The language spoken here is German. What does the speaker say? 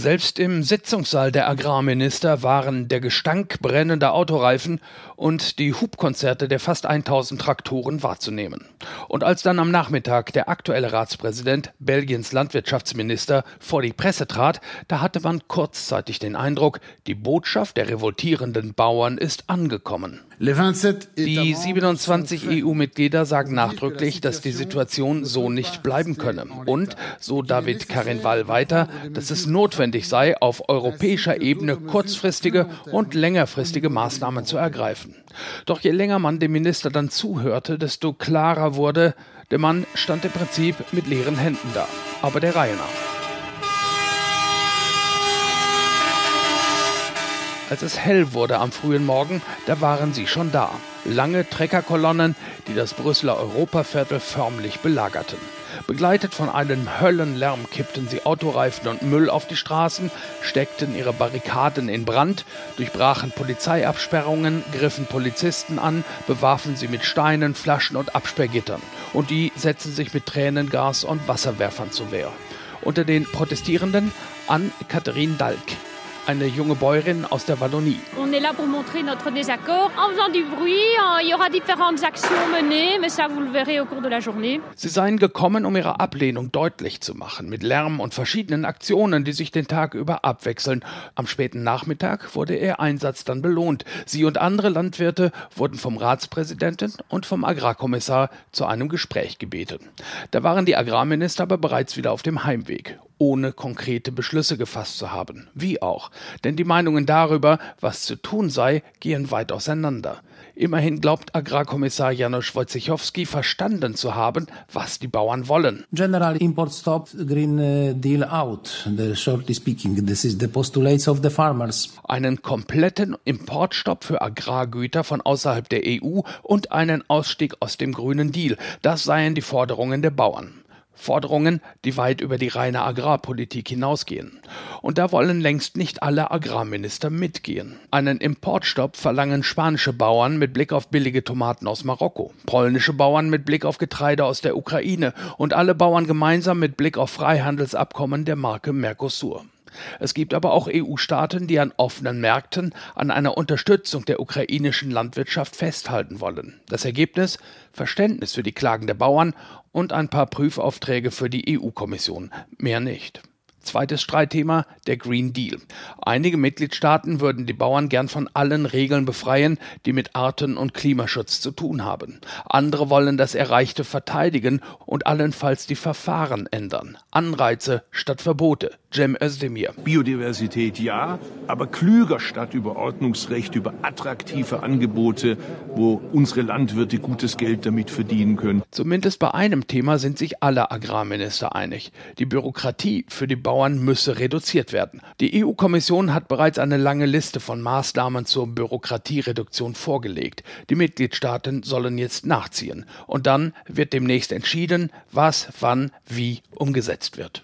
Selbst im Sitzungssaal der Agrarminister waren der Gestank brennender Autoreifen und die Hubkonzerte der fast 1000 Traktoren wahrzunehmen. Und als dann am Nachmittag der aktuelle Ratspräsident, Belgiens Landwirtschaftsminister, vor die Presse trat, da hatte man kurzzeitig den Eindruck, die Botschaft der revoltierenden Bauern ist angekommen. Die 27 EU-Mitglieder sagen nachdrücklich, dass die Situation so nicht bleiben könne. Und, so David Karinval weiter, dass es notwendig sei, auf europäischer Ebene kurzfristige und längerfristige Maßnahmen zu ergreifen. Doch je länger man dem Minister dann zuhörte, desto klarer wurde, der Mann stand im Prinzip mit leeren Händen da. Aber der Reihe nach. Als es hell wurde am frühen Morgen, da waren sie schon da. Lange Treckerkolonnen, die das Brüsseler Europaviertel förmlich belagerten. Begleitet von einem Höllenlärm kippten sie Autoreifen und Müll auf die Straßen, steckten ihre Barrikaden in Brand, durchbrachen Polizeiabsperrungen, griffen Polizisten an, bewarfen sie mit Steinen, Flaschen und Absperrgittern. Und die setzten sich mit Tränengas und Wasserwerfern zur Wehr. Unter den Protestierenden an Katharine Dalk, eine junge Bäuerin aus der Wallonie. On est là pour montrer notre désaccord en faisant du bruit. Il y aura différentes actions menées, mais ça vous le verrez au cours de la journée. Sie seien gekommen, um ihre Ablehnung deutlich zu machen, mit Lärm und verschiedenen Aktionen, die sich den Tag über abwechseln. Am späten Nachmittag wurde ihr Einsatz dann belohnt. Sie und andere Landwirte wurden vom Ratspräsidenten und vom Agrarkommissar zu einem Gespräch gebeten. Da waren die Agrarminister aber bereits wieder auf dem Heimweg ohne konkrete Beschlüsse gefasst zu haben. Wie auch. Denn die Meinungen darüber, was zu tun sei, gehen weit auseinander. Immerhin glaubt Agrarkommissar Janusz Wojciechowski verstanden zu haben, was die Bauern wollen. General Import Stop Green uh, Deal out. The shortly speaking, this is the postulates of the farmers. Einen kompletten Importstopp für Agrargüter von außerhalb der EU und einen Ausstieg aus dem grünen Deal. Das seien die Forderungen der Bauern. Forderungen, die weit über die reine Agrarpolitik hinausgehen. Und da wollen längst nicht alle Agrarminister mitgehen. Einen Importstopp verlangen spanische Bauern mit Blick auf billige Tomaten aus Marokko, polnische Bauern mit Blick auf Getreide aus der Ukraine und alle Bauern gemeinsam mit Blick auf Freihandelsabkommen der Marke Mercosur. Es gibt aber auch EU-Staaten, die an offenen Märkten an einer Unterstützung der ukrainischen Landwirtschaft festhalten wollen. Das Ergebnis Verständnis für die Klagen der Bauern und ein paar Prüfaufträge für die EU-Kommission. Mehr nicht. Zweites Streitthema, der Green Deal. Einige Mitgliedstaaten würden die Bauern gern von allen Regeln befreien, die mit Arten- und Klimaschutz zu tun haben. Andere wollen das Erreichte verteidigen und allenfalls die Verfahren ändern. Anreize statt Verbote. Cem Özdemir. Biodiversität ja, aber klüger statt über Ordnungsrecht, über attraktive Angebote, wo unsere Landwirte gutes Geld damit verdienen können. Zumindest bei einem Thema sind sich alle Agrarminister einig. Die Bürokratie für die Bauern müsse reduziert werden. Die EU-Kommission hat bereits eine lange Liste von Maßnahmen zur Bürokratiereduktion vorgelegt. Die Mitgliedstaaten sollen jetzt nachziehen. Und dann wird demnächst entschieden, was, wann, wie umgesetzt wird.